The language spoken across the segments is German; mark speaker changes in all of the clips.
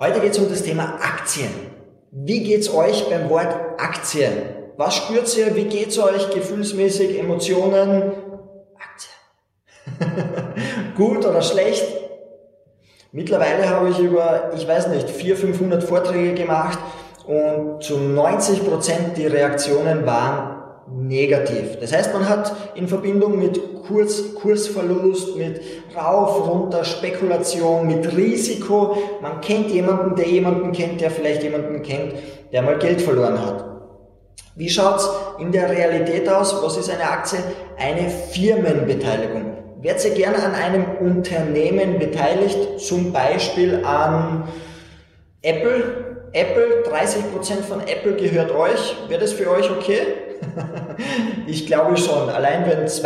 Speaker 1: Heute geht es um das Thema Aktien. Wie geht's euch beim Wort Aktie? Was spürt ihr? Wie geht's euch gefühlsmäßig, Emotionen? Aktie. Gut oder schlecht? Mittlerweile habe ich über, ich weiß nicht, 400, 500 Vorträge gemacht und zu 90 Prozent die Reaktionen waren negativ. Das heißt, man hat in Verbindung mit Kurs, Kursverlust, mit rauf, runter, Spekulation, mit Risiko, man kennt jemanden, der jemanden kennt, der vielleicht jemanden kennt, der mal Geld verloren hat. Wie schaut's in der Realität aus? Was ist eine Aktie? Eine Firmenbeteiligung. Werdet ihr gerne an einem Unternehmen beteiligt, zum Beispiel an Apple? Apple, 30% von Apple gehört euch. Wäre das für euch okay? ich glaube schon. Allein wenn 2%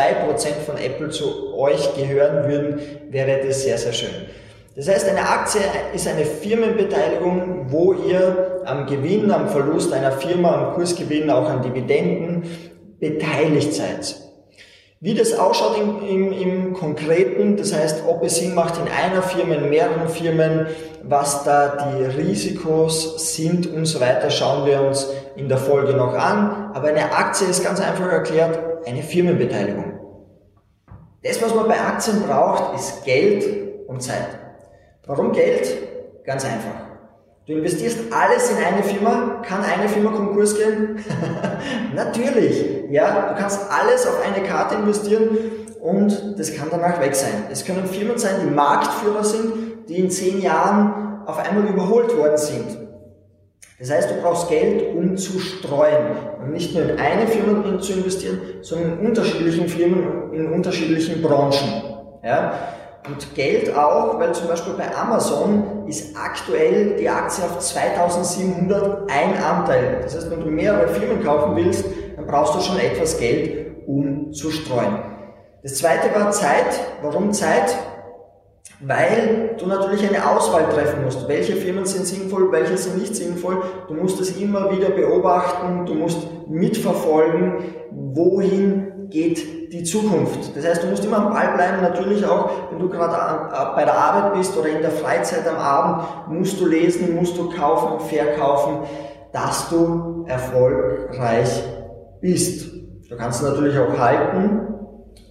Speaker 1: von Apple zu euch gehören würden, wäre das sehr, sehr schön. Das heißt, eine Aktie ist eine Firmenbeteiligung, wo ihr am Gewinn, am Verlust einer Firma, am Kursgewinn, auch an Dividenden beteiligt seid. Wie das ausschaut im, im, im Konkreten, das heißt, ob es Sinn macht in einer Firma, in mehreren Firmen, was da die Risikos sind und so weiter, schauen wir uns in der Folge noch an. Aber eine Aktie ist ganz einfach erklärt eine Firmenbeteiligung. Das, was man bei Aktien braucht, ist Geld und Zeit. Warum Geld? Ganz einfach. Du investierst alles in eine Firma, kann eine Firma Konkurs gehen? Natürlich, ja, du kannst alles auf eine Karte investieren und das kann danach weg sein. Es können Firmen sein, die Marktführer sind, die in zehn Jahren auf einmal überholt worden sind. Das heißt, du brauchst Geld, um zu streuen und nicht nur in eine Firma zu investieren, sondern in unterschiedlichen Firmen, in unterschiedlichen Branchen. Ja? Und Geld auch, weil zum Beispiel bei Amazon ist aktuell die Aktie auf 2700 ein Anteil. Das heißt, wenn du mehrere Firmen kaufen willst, dann brauchst du schon etwas Geld, um zu streuen. Das zweite war Zeit. Warum Zeit? Weil du natürlich eine Auswahl treffen musst. Welche Firmen sind sinnvoll, welche sind nicht sinnvoll. Du musst es immer wieder beobachten, du musst mitverfolgen, wohin geht die Zukunft. Das heißt, du musst immer am Ball bleiben, natürlich auch, wenn du gerade bei der Arbeit bist oder in der Freizeit am Abend, musst du lesen, musst du kaufen, verkaufen, dass du erfolgreich bist. Du kannst natürlich auch halten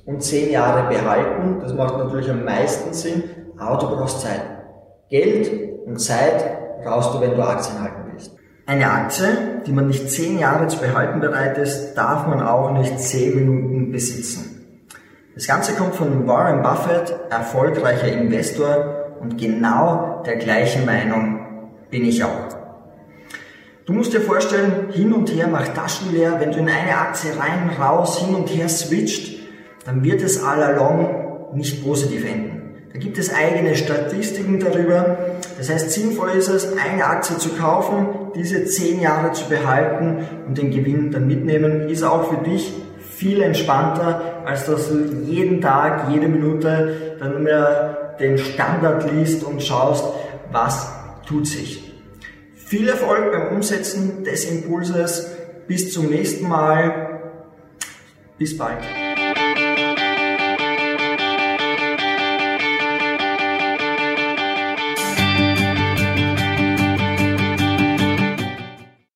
Speaker 1: und zehn Jahre behalten, das macht natürlich am meisten Sinn, aber du brauchst Zeit. Geld und Zeit brauchst du, wenn du Aktien halten willst. Eine Aktie, die man nicht zehn Jahre zu behalten bereit ist, darf man auch nicht zehn Minuten besitzen. Das Ganze kommt von Warren Buffett, erfolgreicher Investor und genau der gleichen Meinung bin ich auch. Du musst dir vorstellen, hin und her macht Taschen leer, wenn du in eine Aktie rein, raus, hin und her switcht, dann wird es all along nicht positiv enden. Da gibt es eigene Statistiken darüber. Das heißt, sinnvoll ist es, eine Aktie zu kaufen, diese zehn Jahre zu behalten und den Gewinn dann mitnehmen. Ist auch für dich viel entspannter, als dass du jeden Tag, jede Minute dann immer den Standard liest und schaust, was tut sich. Viel Erfolg beim Umsetzen des Impulses. Bis zum nächsten Mal. Bis bald.